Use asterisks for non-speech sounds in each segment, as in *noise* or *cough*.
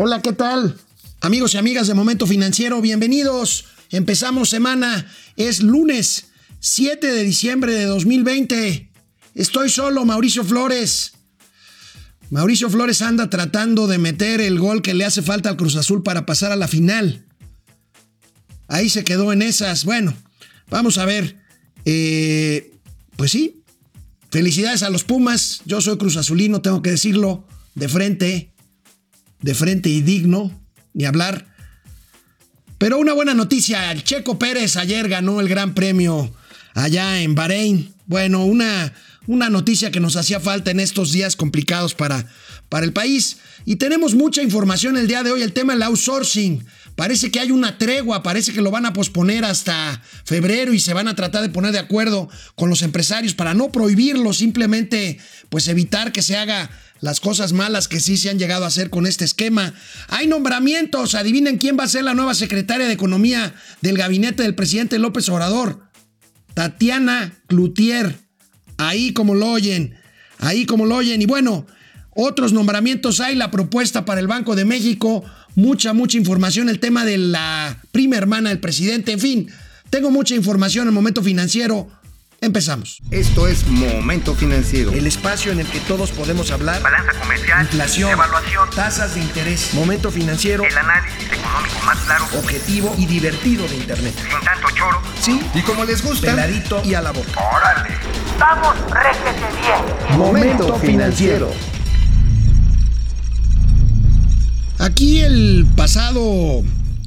Hola, ¿qué tal? Amigos y amigas de Momento Financiero, bienvenidos. Empezamos semana, es lunes 7 de diciembre de 2020. Estoy solo, Mauricio Flores. Mauricio Flores anda tratando de meter el gol que le hace falta al Cruz Azul para pasar a la final. Ahí se quedó en esas. Bueno, vamos a ver. Eh, pues sí, felicidades a los Pumas. Yo soy Cruz Azulino, tengo que decirlo de frente, de frente y digno, ni hablar. Pero una buena noticia, el Checo Pérez ayer ganó el Gran Premio allá en Bahrein. Bueno, una, una noticia que nos hacía falta en estos días complicados para, para el país. Y tenemos mucha información el día de hoy, el tema del outsourcing. Parece que hay una tregua, parece que lo van a posponer hasta febrero y se van a tratar de poner de acuerdo con los empresarios para no prohibirlo, simplemente pues evitar que se haga las cosas malas que sí se han llegado a hacer con este esquema. Hay nombramientos, adivinen quién va a ser la nueva secretaria de Economía del gabinete del presidente López Obrador. Tatiana Cloutier, ahí como lo oyen, ahí como lo oyen. Y bueno, otros nombramientos hay, la propuesta para el Banco de México, mucha, mucha información, el tema de la prima hermana del presidente, en fin, tengo mucha información en el momento financiero. Empezamos. Esto es Momento Financiero. El espacio en el que todos podemos hablar. Balanza comercial. Inflación. Evaluación. Tasas de interés. Momento financiero. El análisis económico más claro. Objetivo y divertido de Internet. Sin tanto choro. Sí. Y como les gusta. Peladito y a la boca. Órale. Vamos, réjete bien. Momento Financiero. Aquí el pasado,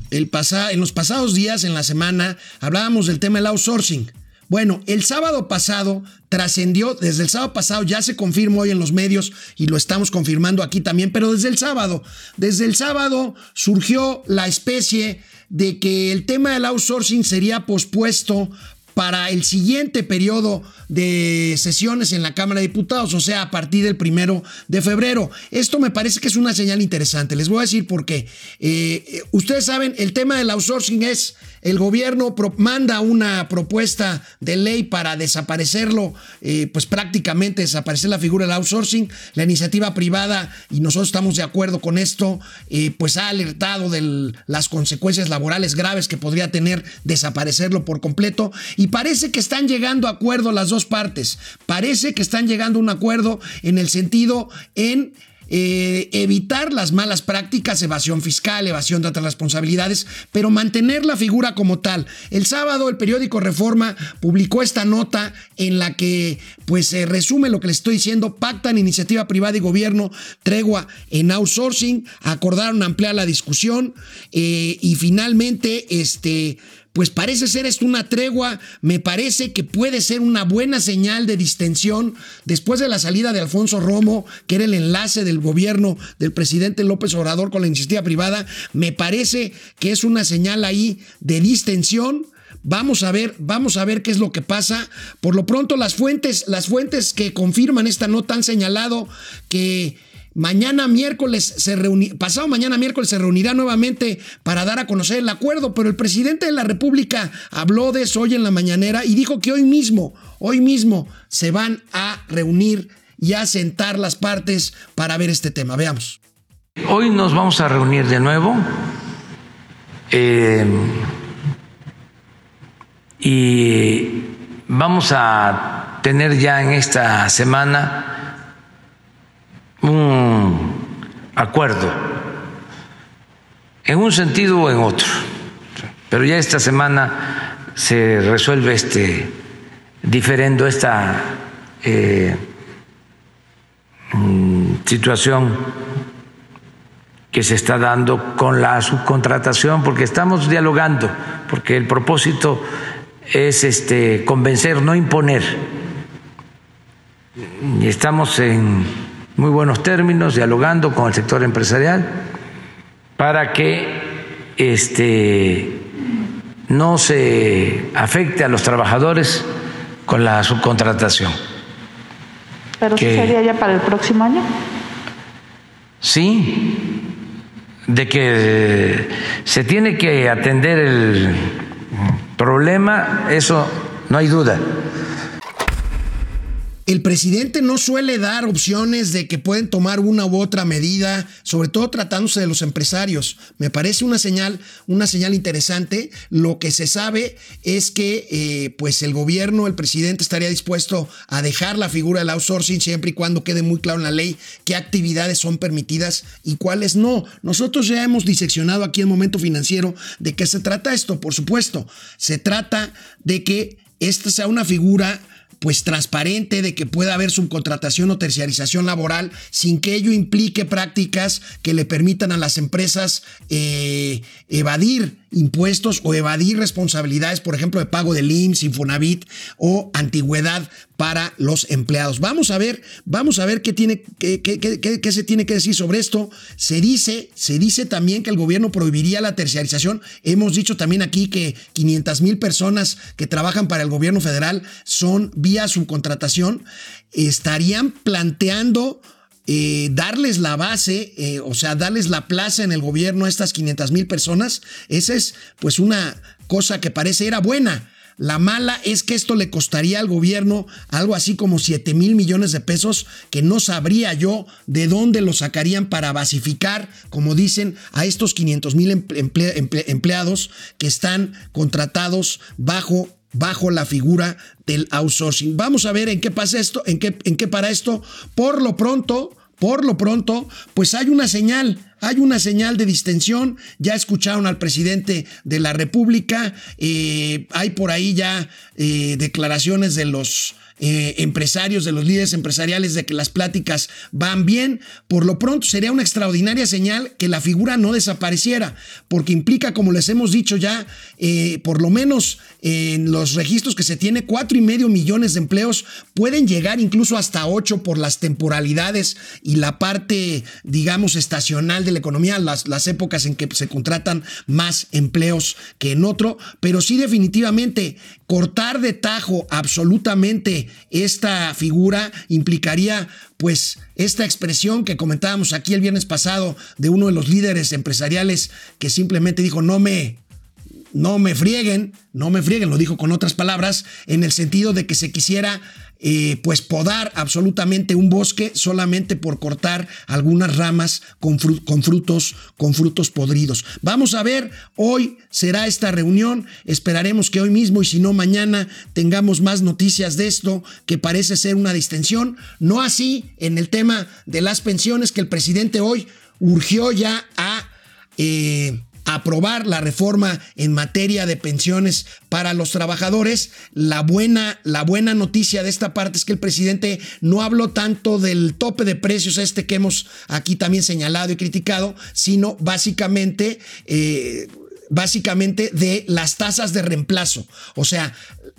el pasa, en los pasados días, en la semana, hablábamos del tema del outsourcing. Bueno, el sábado pasado trascendió, desde el sábado pasado ya se confirmó hoy en los medios y lo estamos confirmando aquí también, pero desde el sábado, desde el sábado surgió la especie de que el tema del outsourcing sería pospuesto para el siguiente periodo de sesiones en la Cámara de Diputados, o sea, a partir del primero de febrero. Esto me parece que es una señal interesante. Les voy a decir por qué. Eh, ustedes saben, el tema del outsourcing es el gobierno manda una propuesta de ley para desaparecerlo, eh, pues prácticamente desaparecer la figura del outsourcing. La iniciativa privada, y nosotros estamos de acuerdo con esto, eh, pues ha alertado de las consecuencias laborales graves que podría tener desaparecerlo por completo. Y parece que están llegando a acuerdo las dos partes. Parece que están llegando a un acuerdo en el sentido en eh, evitar las malas prácticas, evasión fiscal, evasión de otras responsabilidades, pero mantener la figura como tal. El sábado el periódico Reforma publicó esta nota en la que pues se resume lo que les estoy diciendo, pactan iniciativa privada y gobierno, tregua en outsourcing, acordaron ampliar la discusión. Eh, y finalmente este pues parece ser esto una tregua, me parece que puede ser una buena señal de distensión después de la salida de Alfonso Romo, que era el enlace del gobierno del presidente López Obrador con la iniciativa privada, me parece que es una señal ahí de distensión. Vamos a ver, vamos a ver qué es lo que pasa. Por lo pronto las fuentes, las fuentes que confirman esta nota han señalado que Mañana miércoles se reunirá, pasado mañana miércoles se reunirá nuevamente para dar a conocer el acuerdo, pero el presidente de la República habló de eso hoy en la mañanera y dijo que hoy mismo, hoy mismo se van a reunir y a sentar las partes para ver este tema. Veamos. Hoy nos vamos a reunir de nuevo eh, y vamos a tener ya en esta semana un acuerdo en un sentido o en otro. Pero ya esta semana se resuelve este diferendo, esta eh, mm, situación que se está dando con la subcontratación, porque estamos dialogando, porque el propósito es este convencer, no imponer. Y estamos en muy buenos términos, dialogando con el sector empresarial para que este, no se afecte a los trabajadores con la subcontratación. ¿Pero Que- sería ya para el próximo año? Sí, de que se tiene que atender el problema, eso no hay duda. El presidente no suele dar opciones de que pueden tomar una u otra medida, sobre todo tratándose de los empresarios. Me parece una señal, una señal interesante. Lo que se sabe es que eh, pues el gobierno, el presidente estaría dispuesto a dejar la figura del outsourcing siempre y cuando quede muy claro en la ley qué actividades son permitidas y cuáles no. Nosotros ya hemos diseccionado aquí en Momento Financiero de qué se trata esto, por supuesto. Se trata de que esta sea una figura pues transparente de que pueda haber subcontratación o terciarización laboral sin que ello implique prácticas que le permitan a las empresas eh, evadir impuestos o evadir responsabilidades, por ejemplo, de pago del IMSS, Infonavit o antigüedad para los empleados. Vamos a ver, vamos a ver qué, tiene, qué, qué, qué, se tiene que decir sobre esto. Se dice, se dice también que el gobierno prohibiría la terciarización. Hemos dicho también aquí que 500 mil personas que trabajan para el gobierno federal son vía subcontratación. Estarían planteando darles la base, eh, o sea, darles la plaza en el gobierno a estas 500 mil personas, esa es pues una cosa que parece era buena. La mala es que esto le costaría al gobierno algo así como 7 mil millones de pesos que no sabría yo de dónde lo sacarían para basificar, como dicen, a estos 500 mil empleados que están contratados bajo bajo la figura del outsourcing. Vamos a ver en qué pasa esto, en qué, en qué para esto. Por lo pronto, por lo pronto, pues hay una señal, hay una señal de distensión. Ya escucharon al presidente de la República, eh, hay por ahí ya eh, declaraciones de los eh, empresarios, de los líderes empresariales, de que las pláticas van bien. Por lo pronto sería una extraordinaria señal que la figura no desapareciera, porque implica, como les hemos dicho ya, eh, por lo menos en los registros que se tiene, cuatro y medio millones de empleos pueden llegar incluso hasta ocho por las temporalidades y la parte, digamos, estacional de la economía, las, las épocas en que se contratan más empleos que en otro, pero sí definitivamente cortar de tajo absolutamente esta figura implicaría pues esta expresión que comentábamos aquí el viernes pasado de uno de los líderes empresariales que simplemente dijo no me no me frieguen, no me frieguen, lo dijo con otras palabras, en el sentido de que se quisiera eh, pues podar absolutamente un bosque solamente por cortar algunas ramas con, frutos, con frutos podridos. Vamos a ver, hoy será esta reunión, esperaremos que hoy mismo y si no mañana tengamos más noticias de esto que parece ser una distensión, no así en el tema de las pensiones que el presidente hoy urgió ya a... Eh, aprobar la reforma en materia de pensiones para los trabajadores. La buena, la buena noticia de esta parte es que el presidente no habló tanto del tope de precios este que hemos aquí también señalado y criticado, sino básicamente... Eh, básicamente de las tasas de reemplazo. O sea,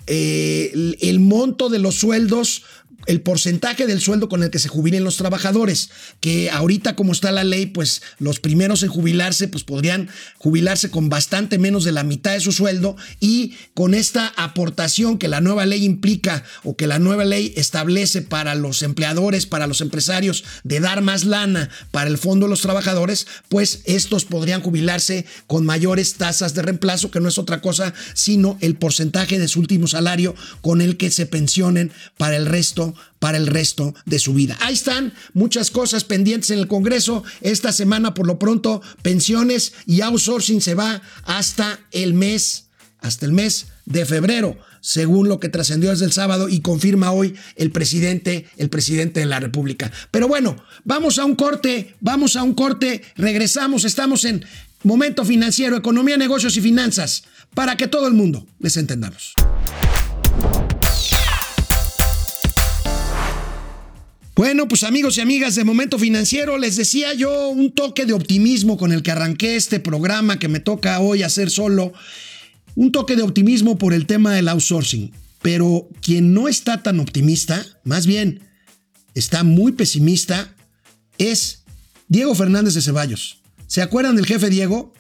eh, el monto de los sueldos el porcentaje del sueldo con el que se jubilen los trabajadores, que ahorita como está la ley, pues los primeros en jubilarse, pues podrían jubilarse con bastante menos de la mitad de su sueldo y con esta aportación que la nueva ley implica o que la nueva ley establece para los empleadores, para los empresarios, de dar más lana para el fondo de los trabajadores, pues estos podrían jubilarse con mayores tasas de reemplazo, que no es otra cosa sino el porcentaje de su último salario con el que se pensionen para el resto para el resto de su vida. Ahí están muchas cosas pendientes en el Congreso. Esta semana, por lo pronto, pensiones y outsourcing se va hasta el mes, hasta el mes de febrero, según lo que trascendió desde el sábado y confirma hoy el presidente, el presidente de la República. Pero bueno, vamos a un corte, vamos a un corte, regresamos, estamos en Momento Financiero, Economía, Negocios y Finanzas, para que todo el mundo les entendamos. Bueno, pues amigos y amigas de Momento Financiero, les decía yo un toque de optimismo con el que arranqué este programa que me toca hoy hacer solo, un toque de optimismo por el tema del outsourcing. Pero quien no está tan optimista, más bien está muy pesimista, es Diego Fernández de Ceballos. ¿Se acuerdan del jefe Diego?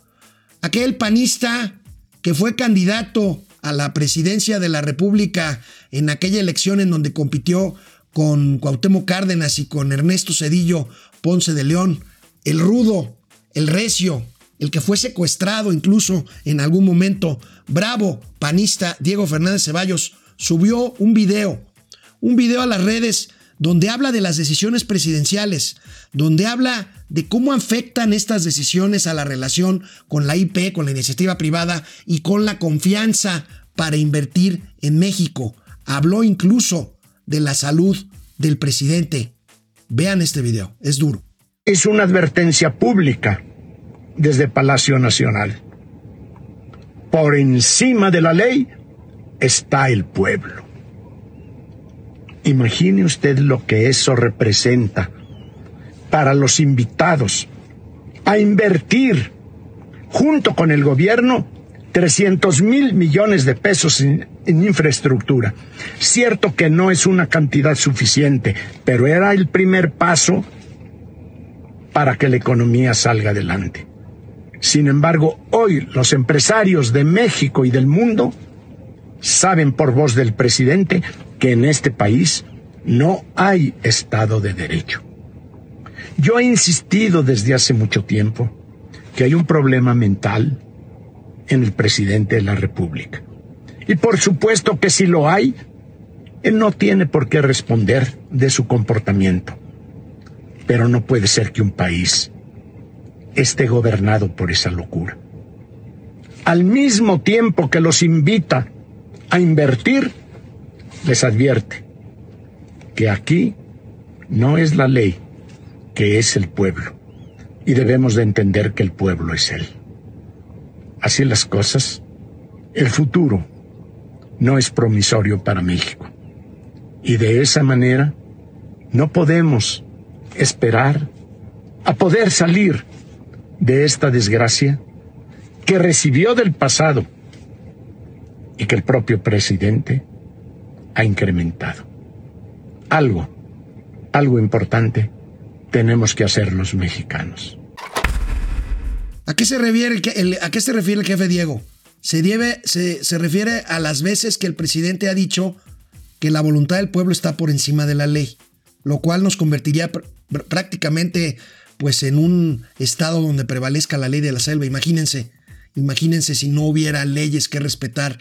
Aquel panista que fue candidato a la presidencia de la República en aquella elección en donde compitió con Cuauhtémoc Cárdenas y con Ernesto Cedillo Ponce de León, el rudo, el recio, el que fue secuestrado incluso en algún momento, bravo panista Diego Fernández Ceballos, subió un video, un video a las redes donde habla de las decisiones presidenciales, donde habla de cómo afectan estas decisiones a la relación con la IP, con la iniciativa privada y con la confianza para invertir en México. Habló incluso de la salud del presidente. Vean este video, es duro. Es una advertencia pública desde Palacio Nacional. Por encima de la ley está el pueblo. Imagine usted lo que eso representa para los invitados a invertir junto con el gobierno 300 mil millones de pesos en, en, infraestructura. Cierto que no es una cantidad suficiente, pero era el primer paso para que la economía salga adelante. Sin embargo, hoy los empresarios de México y del mundo saben por voz del presidente que en este país no hay Estado de Derecho. Yo he insistido desde hace mucho tiempo que hay un problema mental en el presidente de la República. Y por supuesto que si lo hay, él no tiene por qué responder de su comportamiento. Pero no puede ser que un país esté gobernado por esa locura. Al mismo tiempo que los invita a invertir, les advierte que aquí no es la ley, que es el pueblo. Y debemos de entender que el pueblo es él. Así las cosas, el futuro no es promisorio para México. Y de esa manera no podemos esperar a poder salir de esta desgracia que recibió del pasado y que el propio presidente ha incrementado. Algo, algo importante tenemos que hacer los mexicanos. ¿A qué se refiere el, jefe Diego? Se, refiere a las veces que el presidente ha dicho que la voluntad del pueblo está por encima de la ley, lo cual nos convertiría pr prácticamente pues en un estado donde prevalezca la ley de la selva. Imagínense, imagínense si no hubiera leyes que respetar,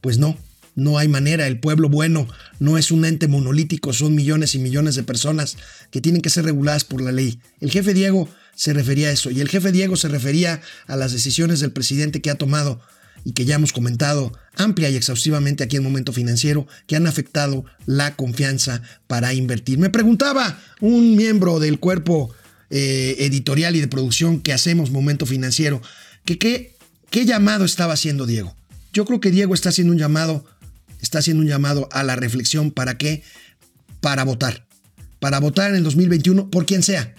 pues no, no hay manera. El pueblo bueno no es un ente monolítico, son millones y millones de personas que tienen que ser reguladas por la ley. El jefe Diego se refería a eso y el jefe Diego se refería a las decisiones del presidente que ha tomado y que ya hemos comentado amplia y exhaustivamente aquí en Momento Financiero, que han afectado la confianza para invertir. Me preguntaba un miembro del cuerpo eh, editorial y de producción que hacemos Momento Financiero, que qué, qué llamado estaba haciendo Diego. Yo creo que Diego está haciendo un llamado, está haciendo un llamado a la reflexión para qué, para votar, para votar en el 2021 por quien sea,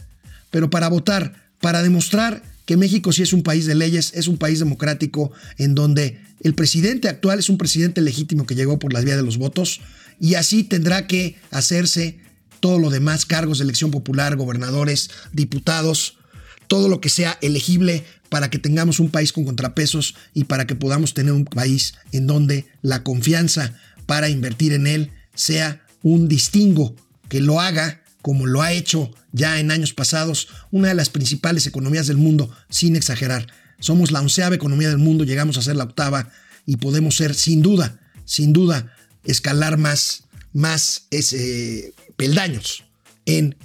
pero para votar, para demostrar que México sí es un país de leyes, es un país democrático en donde el presidente actual es un presidente legítimo que llegó por la vía de los votos y así tendrá que hacerse todo lo demás, cargos de elección popular, gobernadores, diputados, todo lo que sea elegible para que tengamos un país con contrapesos y para que podamos tener un país en donde la confianza para invertir en él sea un distingo que lo haga como lo ha hecho ya en años pasados una de las principales economías del mundo, sin exagerar. Somos la onceava economía del mundo, llegamos a ser la octava y podemos ser, sin duda, sin duda, escalar más, más ese, peldaños en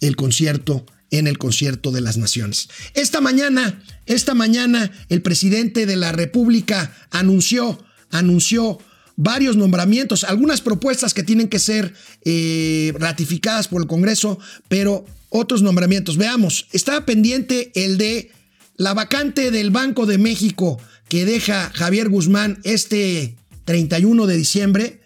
el concierto, en el concierto de las naciones. Esta mañana, esta mañana, el presidente de la República anunció, anunció varios nombramientos, algunas propuestas que tienen que ser eh, ratificadas por el Congreso, pero otros nombramientos. Veamos, está pendiente el de la vacante del Banco de México que deja Javier Guzmán este 31 de diciembre.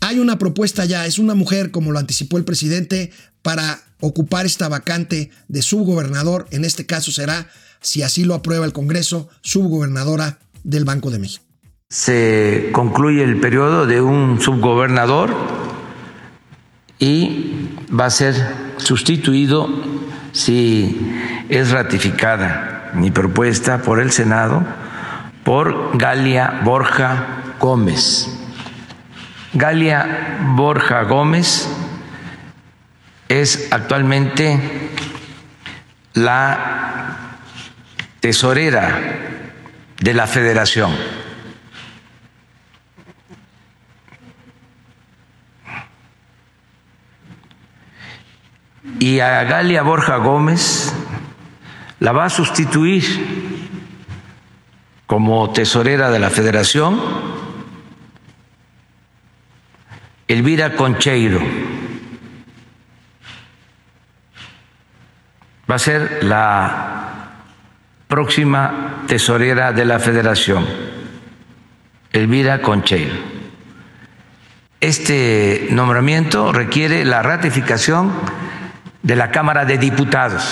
Hay una propuesta ya, es una mujer, como lo anticipó el presidente, para ocupar esta vacante de subgobernador. En este caso será, si así lo aprueba el Congreso, subgobernadora del Banco de México se concluye el periodo de un subgobernador y va a ser sustituido si es ratificada mi propuesta por el Senado por Galia Borja Gómez. Galia Borja Gómez es actualmente la tesorera de la federación y a Galia Borja Gómez la va a sustituir como tesorera de la federación Elvira Concheiro. Va a ser la próxima tesorera de la federación, Elvira Concheiro. Este nombramiento requiere la ratificación de la Cámara de Diputados.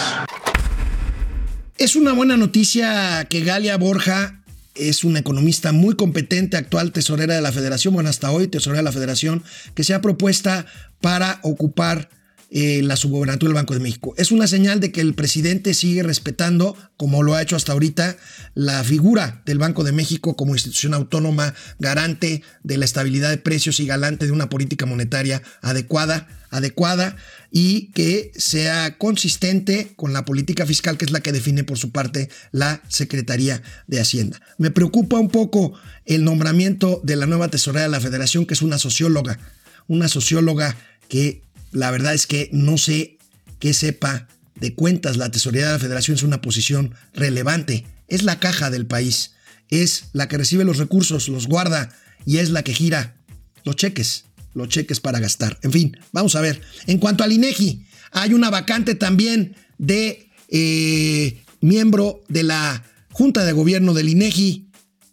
Es una buena noticia que Galia Borja es una economista muy competente, actual tesorera de la Federación, bueno, hasta hoy tesorera de la Federación, que se ha propuesta para ocupar eh, la subgobernatura del Banco de México. Es una señal de que el presidente sigue respetando, como lo ha hecho hasta ahorita, la figura del Banco de México como institución autónoma, garante de la estabilidad de precios y galante de una política monetaria adecuada, adecuada y que sea consistente con la política fiscal que es la que define por su parte la Secretaría de Hacienda. Me preocupa un poco el nombramiento de la nueva tesorera de la Federación, que es una socióloga, una socióloga que la verdad es que no sé qué sepa de cuentas. La tesorería de la federación es una posición relevante. Es la caja del país. Es la que recibe los recursos, los guarda y es la que gira los cheques, los cheques para gastar. En fin, vamos a ver. En cuanto al INEGI, hay una vacante también de eh, miembro de la Junta de Gobierno del INEGI.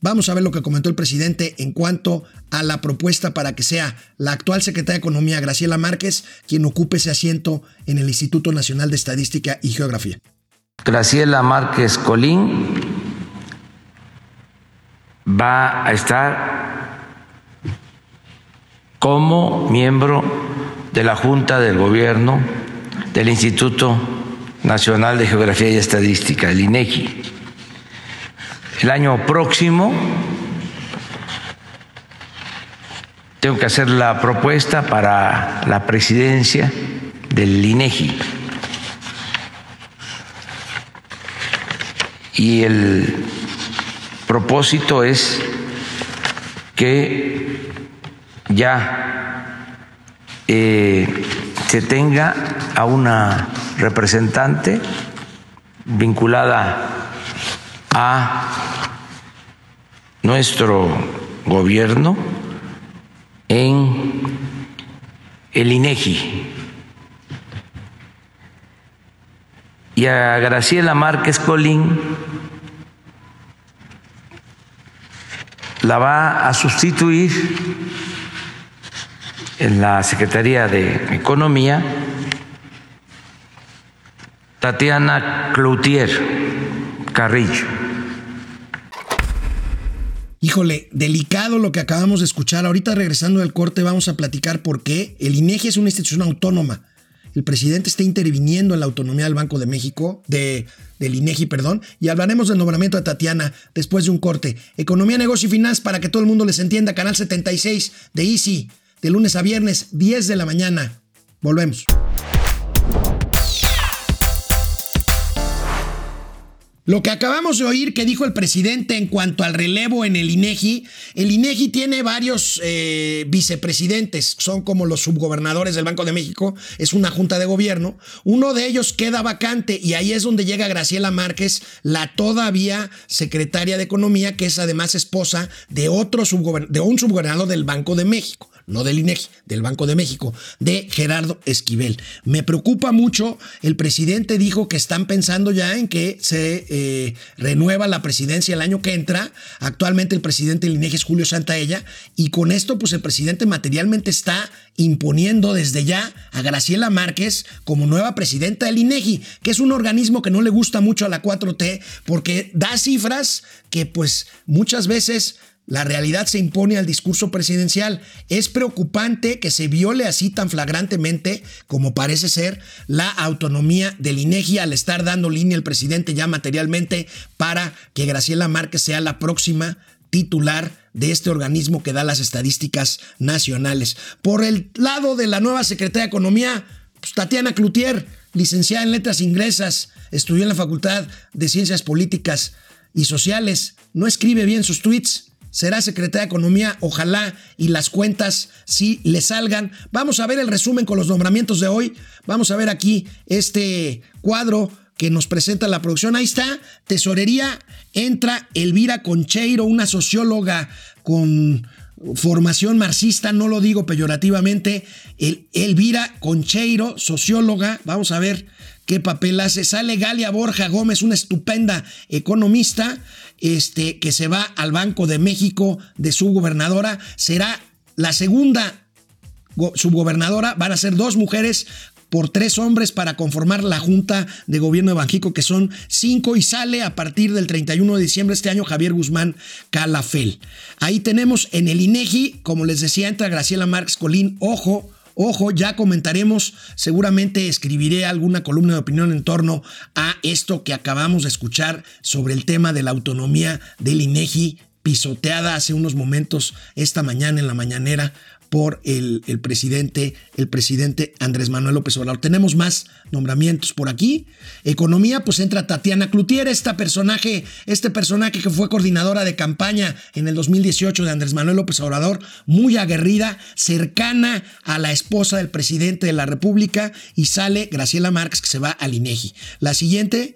Vamos a ver lo que comentó el presidente en cuanto a la propuesta para que sea la actual secretaria de Economía, Graciela Márquez, quien ocupe ese asiento en el Instituto Nacional de Estadística y Geografía. Graciela Márquez Colín va a estar como miembro de la Junta del Gobierno del Instituto Nacional de Geografía y Estadística, el INEGI. El año próximo tengo que hacer la propuesta para la presidencia del INEGI. Y el propósito es que ya eh, se tenga a una representante vinculada a nuestro gobierno en el INEGI y a Graciela Márquez Colín la va a sustituir en la Secretaría de Economía Tatiana Cloutier Carrillo. Híjole, delicado lo que acabamos de escuchar. Ahorita regresando del corte vamos a platicar por qué el INEGI es una institución autónoma. El presidente está interviniendo en la autonomía del Banco de México, de, del INEGI, perdón, y hablaremos del nombramiento de Tatiana después de un corte. Economía, negocio y finanzas para que todo el mundo les entienda. Canal 76 de Easy, de lunes a viernes, 10 de la mañana. Volvemos. Lo que acabamos de oír que dijo el presidente en cuanto al relevo en el INEGI, el INEGI tiene varios eh, vicepresidentes, son como los subgobernadores del Banco de México, es una junta de gobierno. Uno de ellos queda vacante y ahí es donde llega Graciela Márquez, la todavía secretaria de Economía, que es además esposa de otro de un subgobernador del Banco de México no del INEGI, del Banco de México, de Gerardo Esquivel. Me preocupa mucho, el presidente dijo que están pensando ya en que se eh, renueva la presidencia el año que entra. Actualmente el presidente del INEGI es Julio Santaella y con esto pues el presidente materialmente está imponiendo desde ya a Graciela Márquez como nueva presidenta del INEGI, que es un organismo que no le gusta mucho a la 4T porque da cifras que pues muchas veces la realidad se impone al discurso presidencial. Es preocupante que se viole así tan flagrantemente como parece ser la autonomía del INEGI al estar dando línea el presidente ya materialmente para que Graciela Márquez sea la próxima titular de este organismo que da las estadísticas nacionales. Por el lado de la nueva secretaria de Economía, pues, Tatiana Cloutier, licenciada en Letras Ingresas, estudió en la Facultad de Ciencias Políticas y Sociales, no escribe bien sus tweets será secretaria de Economía, ojalá y las cuentas sí le salgan. Vamos a ver el resumen con los nombramientos de hoy. Vamos a ver aquí este cuadro que nos presenta la producción. Ahí está, tesorería, entra Elvira Concheiro, una socióloga con formación marxista, no lo digo peyorativamente, el, Elvira Concheiro, socióloga, vamos a ver qué papel hace. Sale Galia Borja Gómez, una estupenda economista, este, que se va al Banco de México de su gobernadora. Será la segunda subgobernadora, van a ser dos mujeres por tres hombres para conformar la Junta de Gobierno de Banjico, que son cinco, y sale a partir del 31 de diciembre de este año Javier Guzmán Calafel. Ahí tenemos en el INEGI, como les decía, entra Graciela Marx Colín, ojo, Ojo, ya comentaremos, seguramente escribiré alguna columna de opinión en torno a esto que acabamos de escuchar sobre el tema de la autonomía del INEGI pisoteada hace unos momentos esta mañana en la mañanera por el, presidente, el presidente Andrés Manuel López Obrador. Tenemos más nombramientos por aquí. Economía, pues entra Tatiana Cloutier, esta personaje, este personaje que fue coordinadora de campaña en el 2018 de Andrés Manuel López Obrador, muy aguerrida, cercana a la esposa del presidente de la República, y sale Graciela Marx, que se va al INEGI. La siguiente,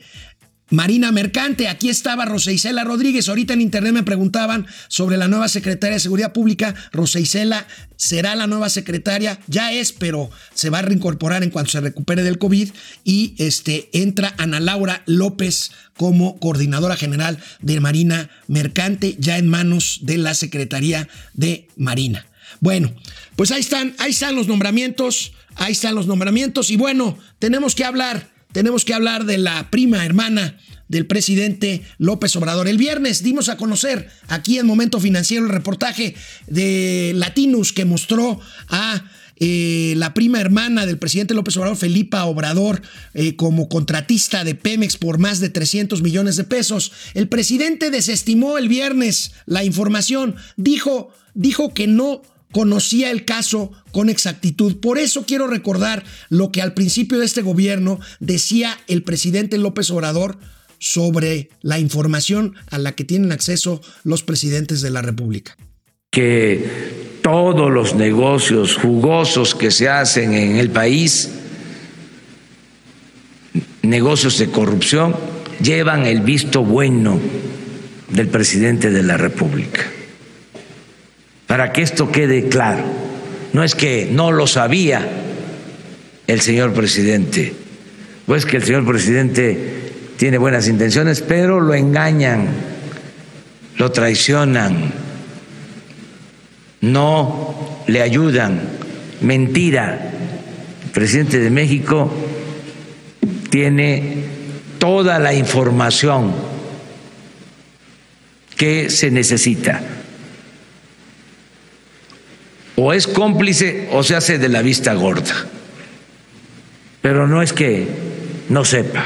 Marina Mercante, aquí estaba Rosa Isela Rodríguez. Ahorita en internet me preguntaban sobre la nueva secretaria de Seguridad Pública. Rosa Isela será la nueva secretaria, ya es, pero se va a reincorporar en cuanto se recupere del COVID. Y este, entra Ana Laura López como coordinadora general de Marina Mercante, ya en manos de la Secretaría de Marina. Bueno, pues ahí están, ahí están los nombramientos, ahí están los nombramientos. Y bueno, tenemos que hablar tenemos que hablar de la prima hermana del presidente López Obrador. El viernes dimos a conocer aquí en Momento Financiero el reportaje de Latinus que mostró a eh, la prima hermana del presidente López Obrador, Felipa Obrador, eh, como contratista de Pemex por más de 300 millones de pesos. El presidente desestimó el viernes la información, dijo, dijo que no conocía el caso con exactitud. Por eso quiero recordar lo que al principio de este gobierno decía el presidente López Obrador sobre la información a la que tienen acceso los presidentes de la República. Que todos los negocios jugosos que se hacen en el país, negocios de corrupción, llevan el visto bueno del presidente de la República para que esto quede claro. No es que no lo sabía el señor presidente, o es que el señor presidente tiene buenas intenciones, pero lo engañan, lo traicionan, no le ayudan. Mentira. El presidente de México tiene toda la información que se necesita o es cómplice o se hace de la vista gorda. Pero no es que no sepa.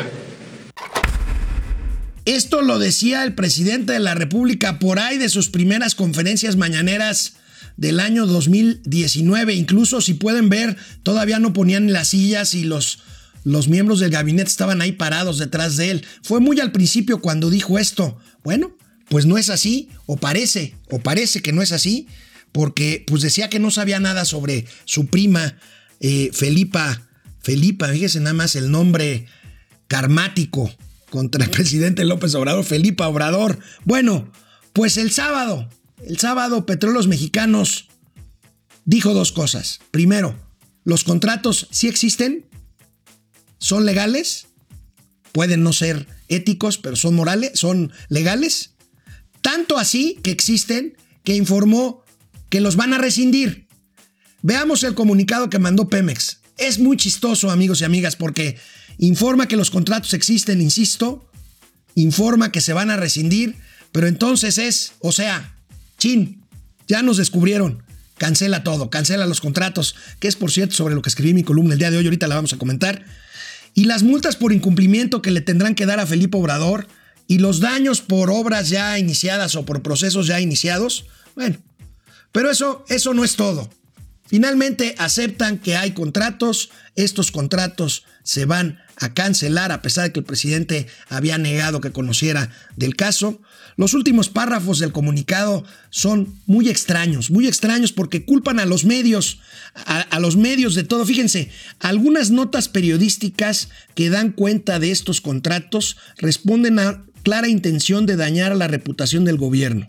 Esto lo decía el presidente de la República por ahí de sus primeras conferencias mañaneras del año 2019. Incluso si pueden ver, todavía no ponían las sillas y los, los miembros del gabinete estaban ahí parados detrás de él. Fue muy al principio cuando dijo esto. Bueno, pues no es así, o parece, o parece que no es así porque pues decía que no sabía nada sobre su prima eh, Felipa, Felipa, fíjese nada más el nombre karmático contra el presidente López Obrador, Felipa Obrador. Bueno, pues el sábado, el sábado Petróleos Mexicanos dijo dos cosas. Primero, los contratos sí existen, son legales, pueden no ser éticos, pero son morales, son legales. Tanto así que existen que informó que los van a rescindir. Veamos el comunicado que mandó Pemex. Es muy chistoso, amigos y amigas, porque informa que los contratos existen, insisto, informa que se van a rescindir, pero entonces es, o sea, chin, ya nos descubrieron, cancela todo, cancela los contratos, que es por cierto sobre lo que escribí en mi columna el día de hoy, ahorita la vamos a comentar, y las multas por incumplimiento que le tendrán que dar a Felipe Obrador, y los daños por obras ya iniciadas o por procesos ya iniciados, bueno, pero eso, eso no es todo. Finalmente aceptan que hay contratos, estos contratos se van a cancelar, a pesar de que el presidente había negado que conociera del caso. Los últimos párrafos del comunicado son muy extraños, muy extraños porque culpan a los medios, a, los medios de todo. Fíjense, algunas notas periodísticas que dan cuenta de estos contratos responden a clara intención de dañar a la reputación del gobierno.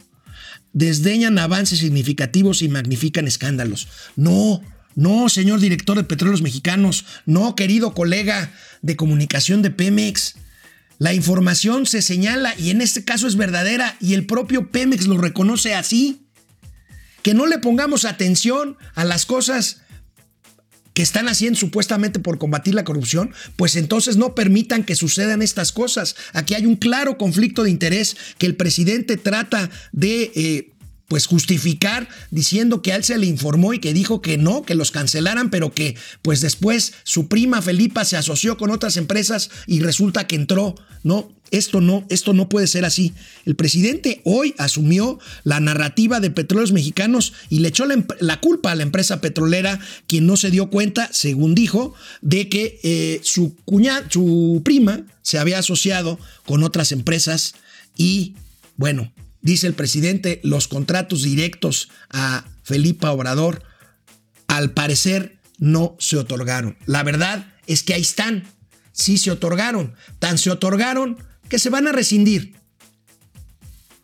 Desdeñan avances significativos y magnifican escándalos. No, no, señor director de Petróleos Mexicanos, no, querido colega de comunicación de Pemex. La información se señala y en este caso es verdadera y el propio Pemex lo reconoce así. Que no le pongamos atención a las cosas que están haciendo supuestamente por combatir la corrupción, pues entonces no permitan que sucedan estas cosas. Aquí hay un claro conflicto de interés que el presidente trata de eh, pues justificar diciendo que a él se le informó y que dijo que no, que los cancelaran, pero que pues después su prima Felipa se asoció con otras empresas y resulta que entró. No, esto no, esto no puede ser así. El presidente hoy asumió la narrativa de petróleos mexicanos y le echó la, culpa a la empresa petrolera, quien no se dio cuenta, según dijo, de que eh, su cuñada, su prima se había asociado con otras empresas y bueno, dice el presidente, los contratos directos a Felipa Obrador, al parecer no se otorgaron. La verdad es que ahí están, sí se otorgaron, tan se otorgaron que se van a rescindir.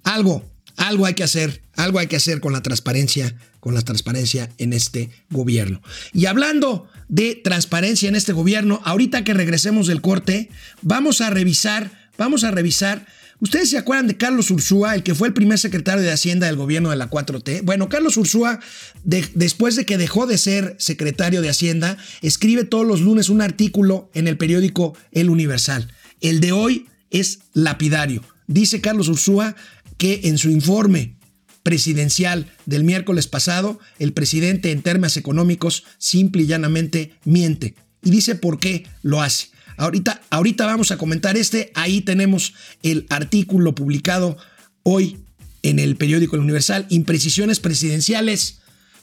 Algo, algo hay que hacer, algo hay que hacer con la transparencia, con la transparencia en este gobierno. Y hablando de transparencia en este gobierno, ahorita que regresemos del corte, vamos a revisar, vamos a revisar ¿Ustedes se acuerdan de Carlos Ursúa, el que fue el primer secretario de Hacienda del gobierno de la 4T? Bueno, Carlos Ursúa, de, después de que dejó de ser secretario de Hacienda, escribe todos los lunes un artículo en el periódico El Universal. El de hoy es lapidario. Dice Carlos Ursúa que en su informe presidencial del miércoles pasado, el presidente en términos económicos simple y llanamente miente. Y dice por qué lo hace. Ahorita, ahorita vamos a comentar este. Ahí tenemos el artículo publicado hoy en el periódico El Universal. Imprecisiones presidenciales.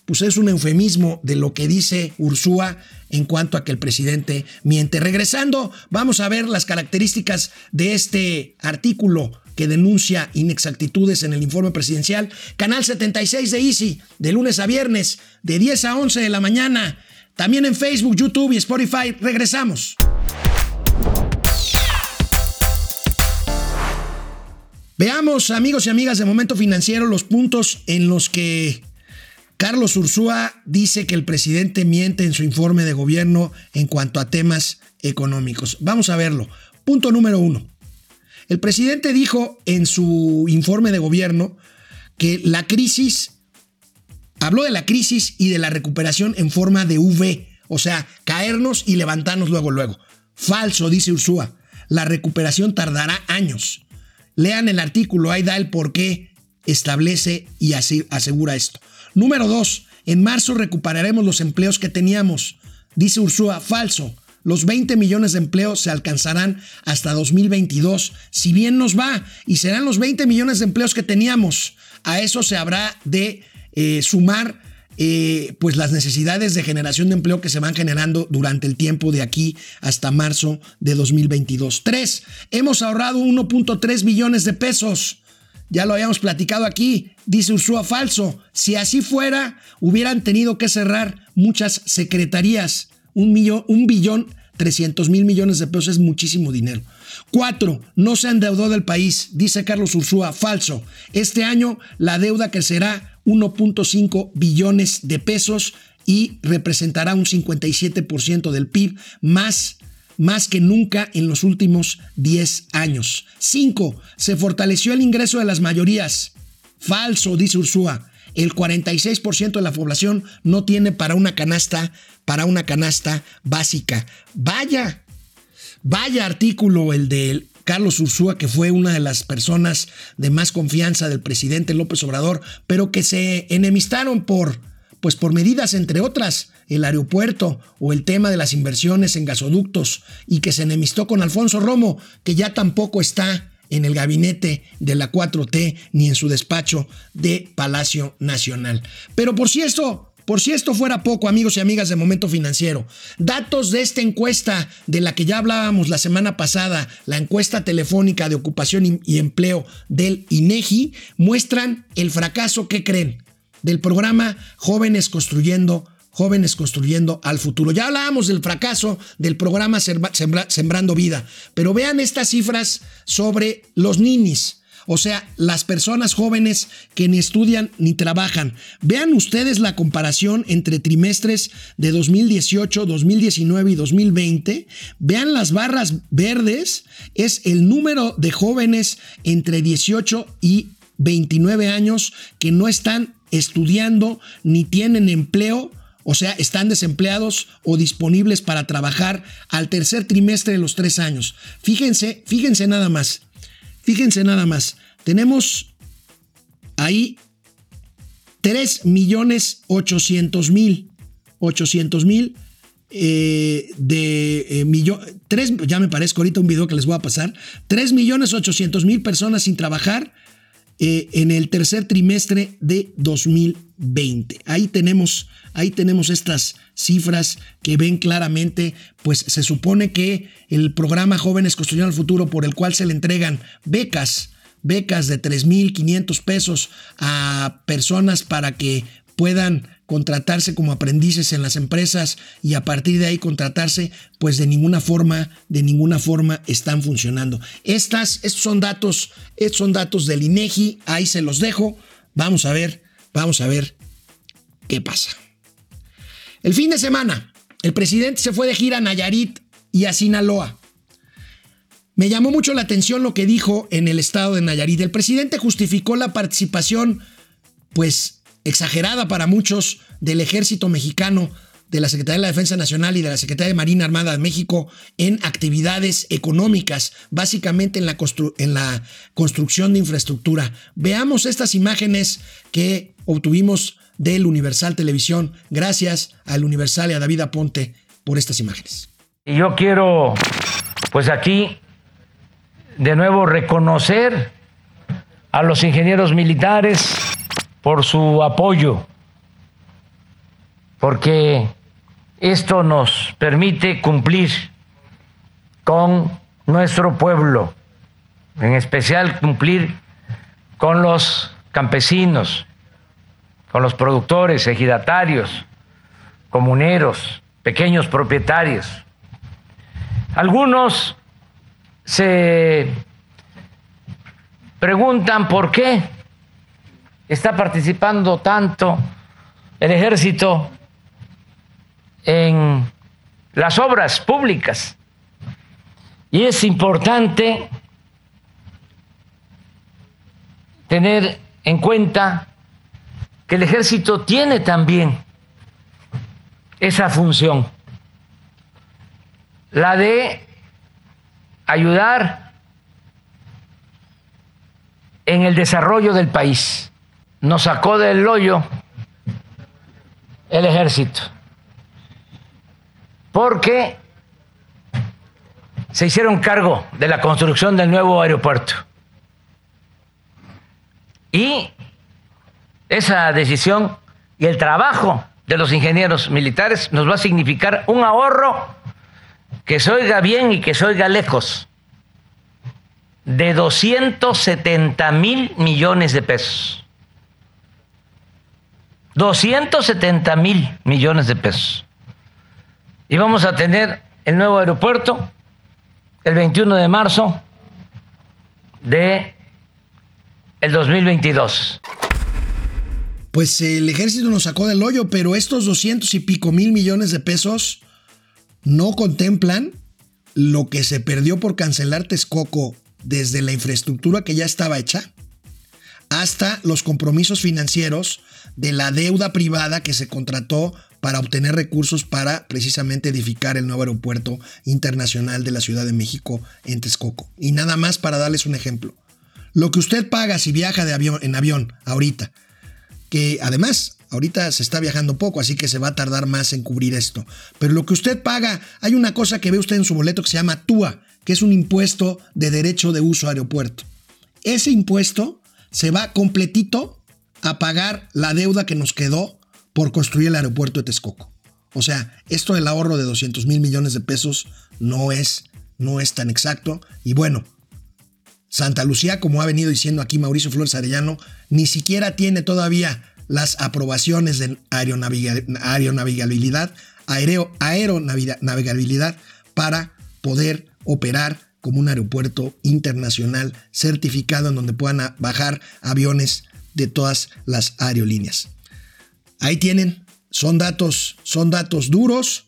Pues es un eufemismo de lo que dice Ursúa en cuanto a que el presidente miente. Regresando, vamos a ver las características de este artículo que denuncia inexactitudes en el informe presidencial. Canal 76 de Easy, de lunes a viernes, de 10 a 11 de la mañana. También en Facebook, YouTube y Spotify. Regresamos. Veamos, amigos y amigas de Momento Financiero, los puntos en los que Carlos Ursúa dice que el presidente miente en su informe de gobierno en cuanto a temas económicos. Vamos a verlo. Punto número uno. El presidente dijo en su informe de gobierno que la crisis, habló de la crisis y de la recuperación en forma de V, o sea, caernos y levantarnos luego, luego. Falso, dice Ursúa. La recuperación tardará años. Lean el artículo, ahí da el por qué establece y asegura esto. Número dos, en marzo recuperaremos los empleos que teníamos. Dice Ursúa, falso. Los 20 millones de empleos se alcanzarán hasta 2022, si bien nos va, y serán los 20 millones de empleos que teníamos. A eso se habrá de eh, sumar eh, pues las necesidades de generación de empleo que se van generando durante el tiempo de aquí hasta marzo de 2022. Tres, hemos ahorrado 1.3 billones de pesos. Ya lo habíamos platicado aquí, dice Ursúa Falso. Si así fuera, hubieran tenido que cerrar muchas secretarías. Un, millón, un billón 300 mil millones de pesos es muchísimo dinero. Cuatro, no se endeudó del país, dice Carlos Ursúa, falso. Este año la deuda crecerá 1.5 billones de pesos y representará un 57% del PIB, más, más que nunca en los últimos 10 años. Cinco, se fortaleció el ingreso de las mayorías. Falso, dice Ursúa. El 46% de la población no tiene para una canasta, para una canasta básica. Vaya, Vaya artículo el de Carlos Ursúa, que fue una de las personas de más confianza del presidente López Obrador, pero que se enemistaron por, pues por medidas, entre otras, el aeropuerto o el tema de las inversiones en gasoductos, y que se enemistó con Alfonso Romo, que ya tampoco está en el gabinete de la 4T ni en su despacho de Palacio Nacional. Pero por si esto Por si esto fuera poco, amigos y amigas de Momento Financiero, datos de esta encuesta de la que ya hablábamos la semana pasada, la encuesta telefónica de ocupación y empleo del INEGI, muestran el fracaso que creen del programa Jóvenes Construyendo jóvenes construyendo al futuro. Ya hablábamos del fracaso del programa Sembrando Vida, pero vean estas cifras sobre los ninis. O sea, las personas jóvenes que ni estudian ni trabajan. Vean ustedes la comparación entre trimestres de 2018, 2019 y 2020. Vean las barras verdes. Es el número de jóvenes entre 18 y 29 años que no están estudiando ni tienen empleo o sea, están desempleados o disponibles para trabajar al tercer trimestre de los tres años. Fíjense, fíjense nada más. Fíjense nada más. Tenemos ahí 3 millones 800 mil. 800 mil eh, de eh, millón, ya me parezco ahorita un video que les voy a pasar, 3 millones 800 mil personas sin trabajar eh, en el tercer trimestre de 2020. Ahí tenemos, ahí tenemos estas cifras que ven claramente, pues se supone que el programa Jóvenes Construyendo el Futuro, por el cual se le entregan becas, becas de 3.500 pesos a personas para que puedan contratarse como aprendices en las empresas y a partir de ahí contratarse, pues de ninguna forma, de ninguna forma están funcionando. Estas, estos son datos, estos son datos del INEGI, ahí se los dejo. Vamos a ver, vamos a ver qué pasa. El fin de semana, el presidente se fue de gira a Nayarit y a Sinaloa. Me llamó mucho la atención lo que dijo en el estado de Nayarit. El presidente justificó la participación, pues exagerada para muchos del ejército mexicano, de la Secretaría de la Defensa Nacional y de la Secretaría de Marina Armada de México en actividades económicas, básicamente en la, en la construcción de infraestructura. Veamos estas imágenes que obtuvimos del Universal Televisión. Gracias al Universal y a David Aponte por estas imágenes. Yo quiero, pues aquí, de nuevo reconocer a los ingenieros militares, por su apoyo, porque esto nos permite cumplir con nuestro pueblo, en especial cumplir con los campesinos, con los productores, ejidatarios, comuneros, pequeños propietarios. Algunos se preguntan por qué está participando tanto el ejército en las obras públicas. Y es importante tener en cuenta que el ejército tiene también esa función, la de ayudar en el desarrollo del país nos sacó del hoyo el ejército. Porque se hicieron cargo de la construcción del nuevo aeropuerto. Y esa decisión y el trabajo de los ingenieros militares nos va a significar un ahorro que se oiga bien y que se oiga lejos de 270 mil millones de pesos. 270 mil millones de pesos. Y vamos a tener el nuevo aeropuerto el 21 de marzo de el 2022. Pues el ejército nos sacó del hoyo, pero estos 200 y pico mil millones de pesos no contemplan lo que se perdió por cancelar Texcoco desde la infraestructura que ya estaba hecha hasta los compromisos financieros de la deuda privada que se contrató para obtener recursos para precisamente edificar el nuevo aeropuerto internacional de la Ciudad de México en Texcoco. Y nada más para darles un ejemplo. Lo que usted paga si viaja de avión, en avión ahorita, que además ahorita se está viajando poco, así que se va a tardar más en cubrir esto. Pero lo que usted paga, hay una cosa que ve usted en su boleto que se llama TUA, que es un impuesto de derecho de uso aeropuerto. Ese impuesto se va completito a pagar la deuda que nos quedó por construir el aeropuerto de Texcoco. O sea, esto del ahorro de 200 mil millones de pesos no es, no es tan exacto. Y bueno, Santa Lucía, como ha venido diciendo aquí Mauricio Flores Arellano, ni siquiera tiene todavía las aprobaciones de aeronavegabilidad, aereo, para poder operar como un aeropuerto internacional certificado en donde puedan bajar aviones de todas las aerolíneas. Ahí tienen, son datos, son datos duros,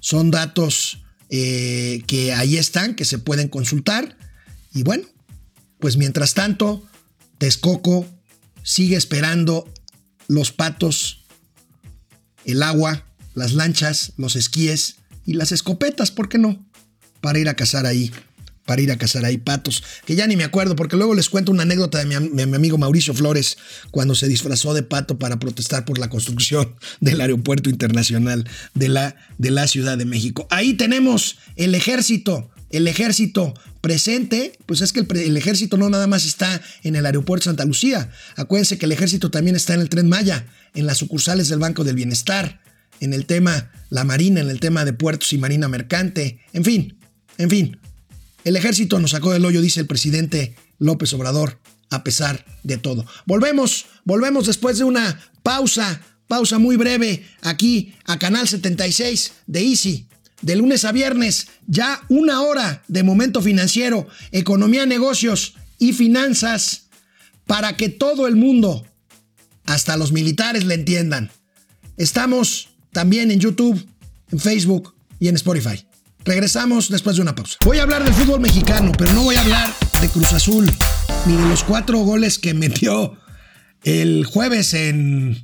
son datos eh, que ahí están, que se pueden consultar. Y bueno, pues mientras tanto, Texcoco sigue esperando los patos, el agua, las lanchas, los esquíes y las escopetas, ¿por qué no? Para ir a cazar ahí para ir a cazar ahí patos, que ya ni me acuerdo, porque luego les cuento una anécdota de mi, amigo Mauricio Flores cuando se disfrazó de pato para protestar por la construcción *laughs* del aeropuerto internacional de la, de la Ciudad de México. Ahí tenemos el ejército, el ejército presente, pues es que el, ejército no nada más está en el aeropuerto Santa Lucía. Acuérdense que el ejército también está en el tren Maya, en las sucursales del Banco del Bienestar, en el tema la Marina, en el tema de puertos y Marina Mercante, en fin, en fin. El ejército nos sacó del hoyo, dice el presidente López Obrador, a pesar de todo. Volvemos, volvemos después de una pausa, pausa muy breve aquí a Canal 76 de Easy. De lunes a viernes, ya una hora de momento financiero, economía, negocios y finanzas para que todo el mundo, hasta los militares, le entiendan. Estamos también en YouTube, en Facebook y en Spotify. Regresamos después de una pausa. Voy a hablar del fútbol mexicano, pero no voy a hablar de Cruz Azul, ni de los cuatro goles que metió el jueves en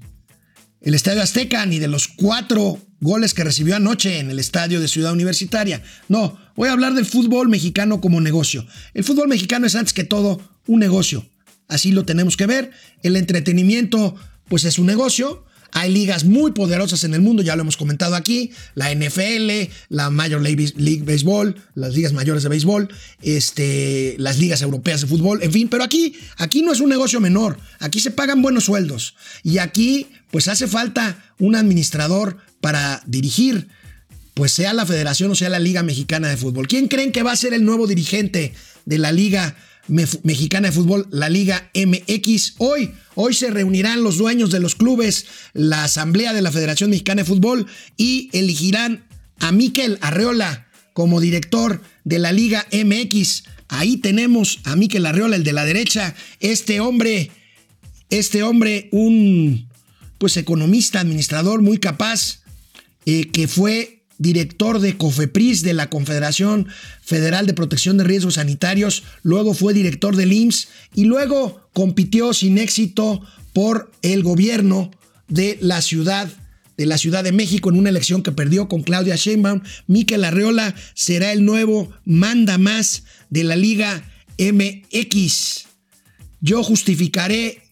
el Estadio Azteca, ni de los cuatro goles que recibió anoche en el Estadio de Ciudad Universitaria. No, voy a hablar del fútbol mexicano como negocio. El fútbol mexicano es antes que todo un negocio. Así lo tenemos que ver. El entretenimiento, pues es un negocio. Hay ligas muy poderosas en el mundo, ya lo hemos comentado aquí, la NFL, la Major League Baseball, las ligas mayores de béisbol, este, las ligas europeas de fútbol, en fin, pero aquí, aquí no es un negocio menor, aquí se pagan buenos sueldos y aquí pues hace falta un administrador para dirigir pues sea la federación o sea la Liga Mexicana de Fútbol. ¿Quién creen que va a ser el nuevo dirigente de la Liga Mexicana de Fútbol, la Liga MX. Hoy, hoy se reunirán los dueños de los clubes, la Asamblea de la Federación Mexicana de Fútbol y elegirán a Miquel Arreola como director de la Liga MX. Ahí tenemos a Miquel Arreola, el de la derecha, este hombre, este hombre, un pues economista, administrador muy capaz, eh, que fue director de COFEPRIS de la Confederación Federal de Protección de Riesgos Sanitarios, luego fue director del IMSS y luego compitió sin éxito por el gobierno de la ciudad de la Ciudad de México en una elección que perdió con Claudia Sheinbaum. Miquel Arreola será el nuevo manda más de la Liga MX. Yo justificaré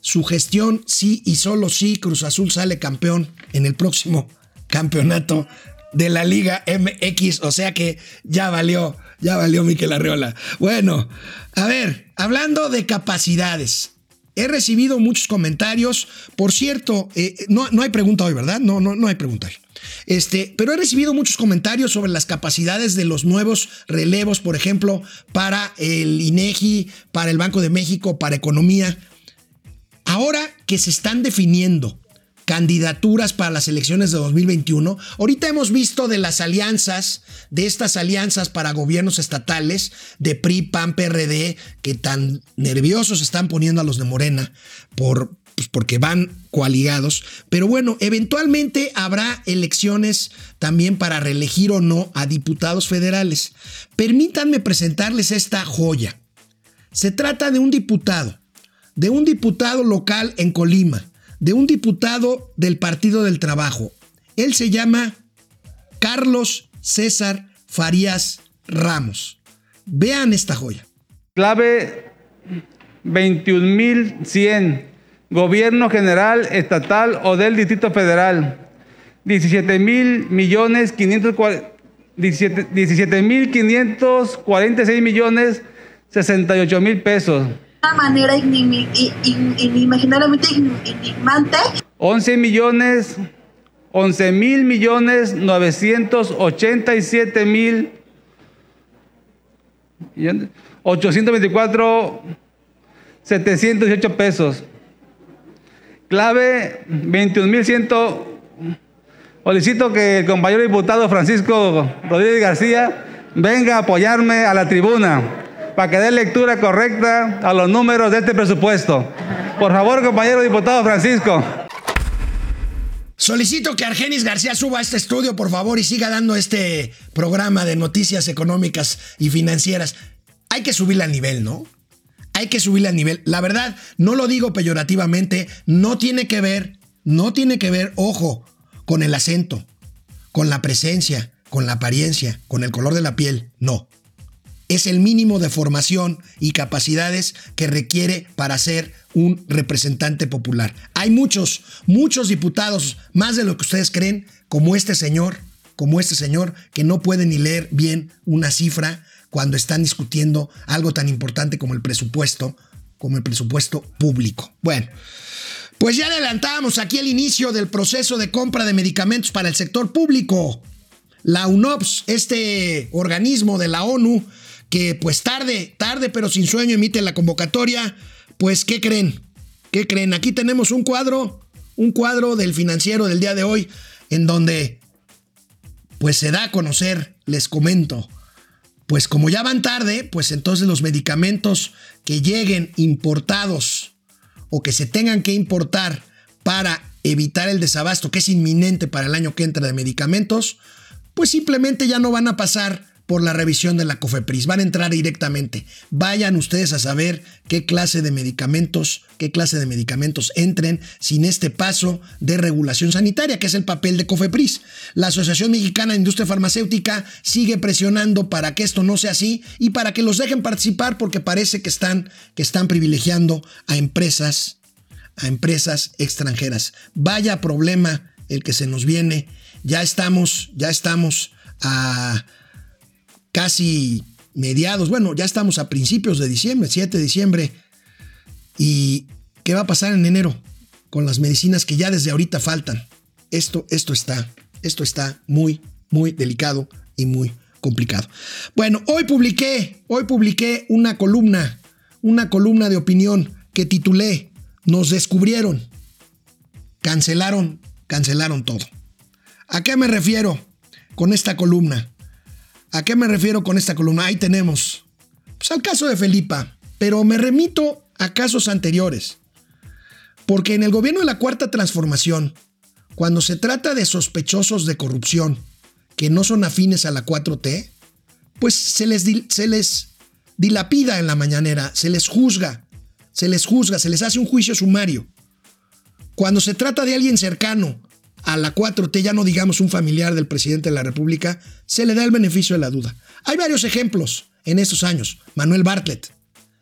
su gestión si y solo si Cruz Azul sale campeón en el próximo campeonato de la Liga MX, o sea que ya valió, ya valió Miquel Arreola. Bueno, a ver, hablando de capacidades, he recibido muchos comentarios. Por cierto, eh, no, no, hay pregunta hoy, ¿verdad? No, no, no hay pregunta hoy. Este, pero he recibido muchos comentarios sobre las capacidades de los nuevos relevos, por ejemplo, para el INEGI, para el Banco de México, para Economía. Ahora que se están definiendo candidaturas para las elecciones de 2021. Ahorita hemos visto de las alianzas, de estas alianzas para gobiernos estatales, de PRI, PAN, PRD, que tan nerviosos están poniendo a los de Morena por, pues porque van coaligados. Pero bueno, eventualmente habrá elecciones también para reelegir o no a diputados federales. Permítanme presentarles esta joya. Se trata de un diputado, de un diputado local en Colima de un diputado del Partido del Trabajo. Él se llama Carlos César Farías Ramos. Vean esta joya. Clave 21.100. Gobierno general, estatal o del Distrito Federal. 17 mil millones 17 mil 546 millones 68 mil pesos una manera inimaginablemente indignante 11 millones, 11 mil millones 987 mil 824 718 pesos. Clave 21 mil 100. Solicito que el compañero diputado Francisco Rodríguez García venga a apoyarme a la tribuna para que dé lectura correcta a los números de este presupuesto. Por favor, compañero diputado Francisco. Solicito que Argenis García suba a este estudio, por favor, y siga dando este programa de noticias económicas y financieras. Hay que subirle al nivel, ¿no? Hay que subirle al nivel. La verdad, no lo digo peyorativamente, no tiene que ver, no tiene que ver, ojo, con el acento, con la presencia, con la apariencia, con el color de la piel, no. Es el mínimo de formación y capacidades que requiere para ser un representante popular. Hay muchos, muchos diputados, más de lo que ustedes creen, como este señor, como este señor, que no puede ni leer bien una cifra cuando están discutiendo algo tan importante como el presupuesto, como el presupuesto público. Bueno, pues ya adelantábamos aquí el inicio del proceso de compra de medicamentos para el sector público. La UNOPS, este organismo de la ONU, que pues tarde, tarde pero sin sueño emite la convocatoria, pues ¿qué creen? ¿Qué creen? Aquí tenemos un cuadro, un cuadro del financiero del día de hoy, en donde pues se da a conocer, les comento, pues como ya van tarde, pues entonces los medicamentos que lleguen importados o que se tengan que importar para evitar el desabasto que es inminente para el año que entra de medicamentos, pues simplemente ya no van a pasar por la revisión de la COFEPRIS. Van a entrar directamente. Vayan ustedes a saber qué clase de medicamentos, qué clase de medicamentos entren sin este paso de regulación sanitaria, que es el papel de COFEPRIS. La Asociación Mexicana de Industria Farmacéutica sigue presionando para que esto no sea así y para que los dejen participar porque parece que están, que están privilegiando a empresas, a empresas extranjeras. Vaya problema el que se nos viene. Ya estamos, ya estamos a casi mediados, bueno, ya estamos a principios de diciembre, 7 de diciembre. ¿Y qué va a pasar en enero con las medicinas que ya desde ahorita faltan? Esto, esto está, esto está muy, muy delicado y muy complicado. Bueno, hoy publiqué, hoy publiqué una columna, una columna de opinión que titulé Nos descubrieron, cancelaron, cancelaron todo. ¿A qué me refiero con esta columna? ¿A qué me refiero con esta columna? Ahí tenemos. Pues al caso de Felipa, pero me remito a casos anteriores. Porque en el gobierno de la Cuarta Transformación, cuando se trata de sospechosos de corrupción que no son afines a la 4T, pues se les, se les dilapida en la mañanera, se les juzga, se les juzga, se les hace un juicio sumario. Cuando se trata de alguien cercano a la 4T, ya no digamos un familiar del presidente de la República, se le da el beneficio de la duda. Hay varios ejemplos en estos años. Manuel Bartlett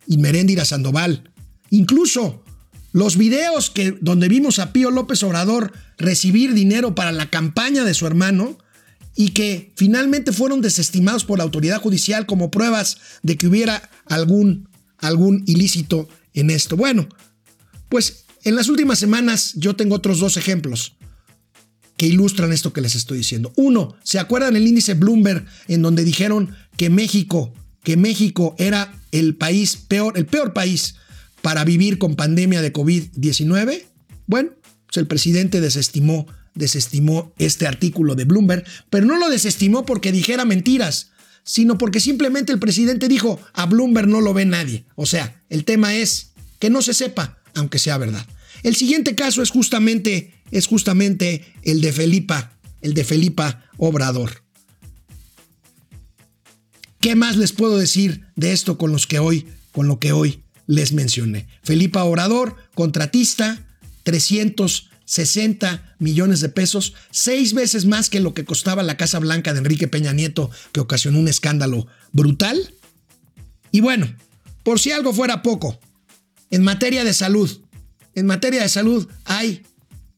y Meréndira Sandoval. Incluso los videos que, donde vimos a Pío López Obrador recibir dinero para la campaña de su hermano y que finalmente fueron desestimados por la autoridad judicial como pruebas de que hubiera algún, algún ilícito en esto. Bueno, pues en las últimas semanas yo tengo otros dos ejemplos que ilustran esto que les estoy diciendo. Uno, ¿se acuerdan el índice Bloomberg en donde dijeron que México, que México era el país peor, el peor país para vivir con pandemia de COVID-19? Bueno, pues el presidente desestimó, desestimó este artículo de Bloomberg, pero no lo desestimó porque dijera mentiras, sino porque simplemente el presidente dijo, a Bloomberg no lo ve nadie. O sea, el tema es que no se sepa, aunque sea verdad. El siguiente caso es justamente es justamente el de Felipa, el de Felipa Obrador. ¿Qué más les puedo decir de esto con los que hoy, con lo que hoy les mencioné? Felipa Obrador, contratista, 360 millones de pesos, seis veces más que lo que costaba la Casa Blanca de Enrique Peña Nieto, que ocasionó un escándalo brutal. Y bueno, por si algo fuera poco, en materia de salud, en materia de salud hay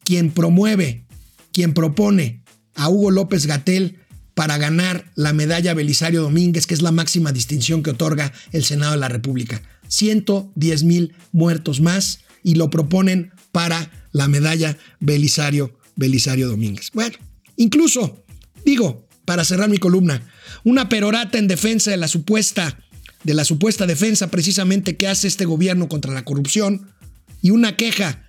quien promueve, quien propone a Hugo López Gatel para ganar la medalla Belisario Domínguez, que es la máxima distinción que otorga el Senado de la República. 110 mil muertos más y lo proponen para la medalla Belisario, Belisario Domínguez. Bueno, incluso, digo, para cerrar mi columna, una perorata en defensa de la supuesta, de la supuesta defensa precisamente que hace este gobierno contra la corrupción y una queja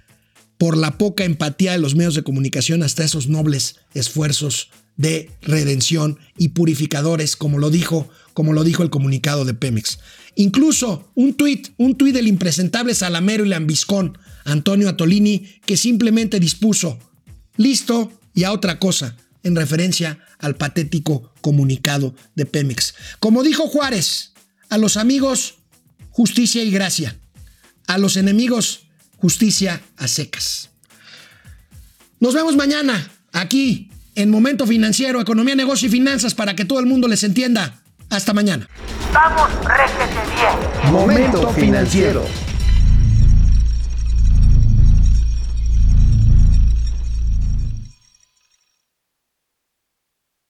por la poca empatía de los medios de comunicación hasta esos nobles esfuerzos de redención y purificadores, como lo dijo, como lo dijo el comunicado de Pemex. Incluso un tuit, un tuit del impresentable Salamero y Lambiscón, Antonio Atolini, que simplemente dispuso, listo y a otra cosa, en referencia al patético comunicado de Pemex. Como dijo Juárez, a los amigos, justicia y gracia. A los enemigos, justicia a secas. Nos vemos mañana, aquí, en Momento Financiero, Economía, Negocio y Finanzas, para que todo el mundo les entienda. Hasta mañana. Vamos, réjete bien. Momento financiero.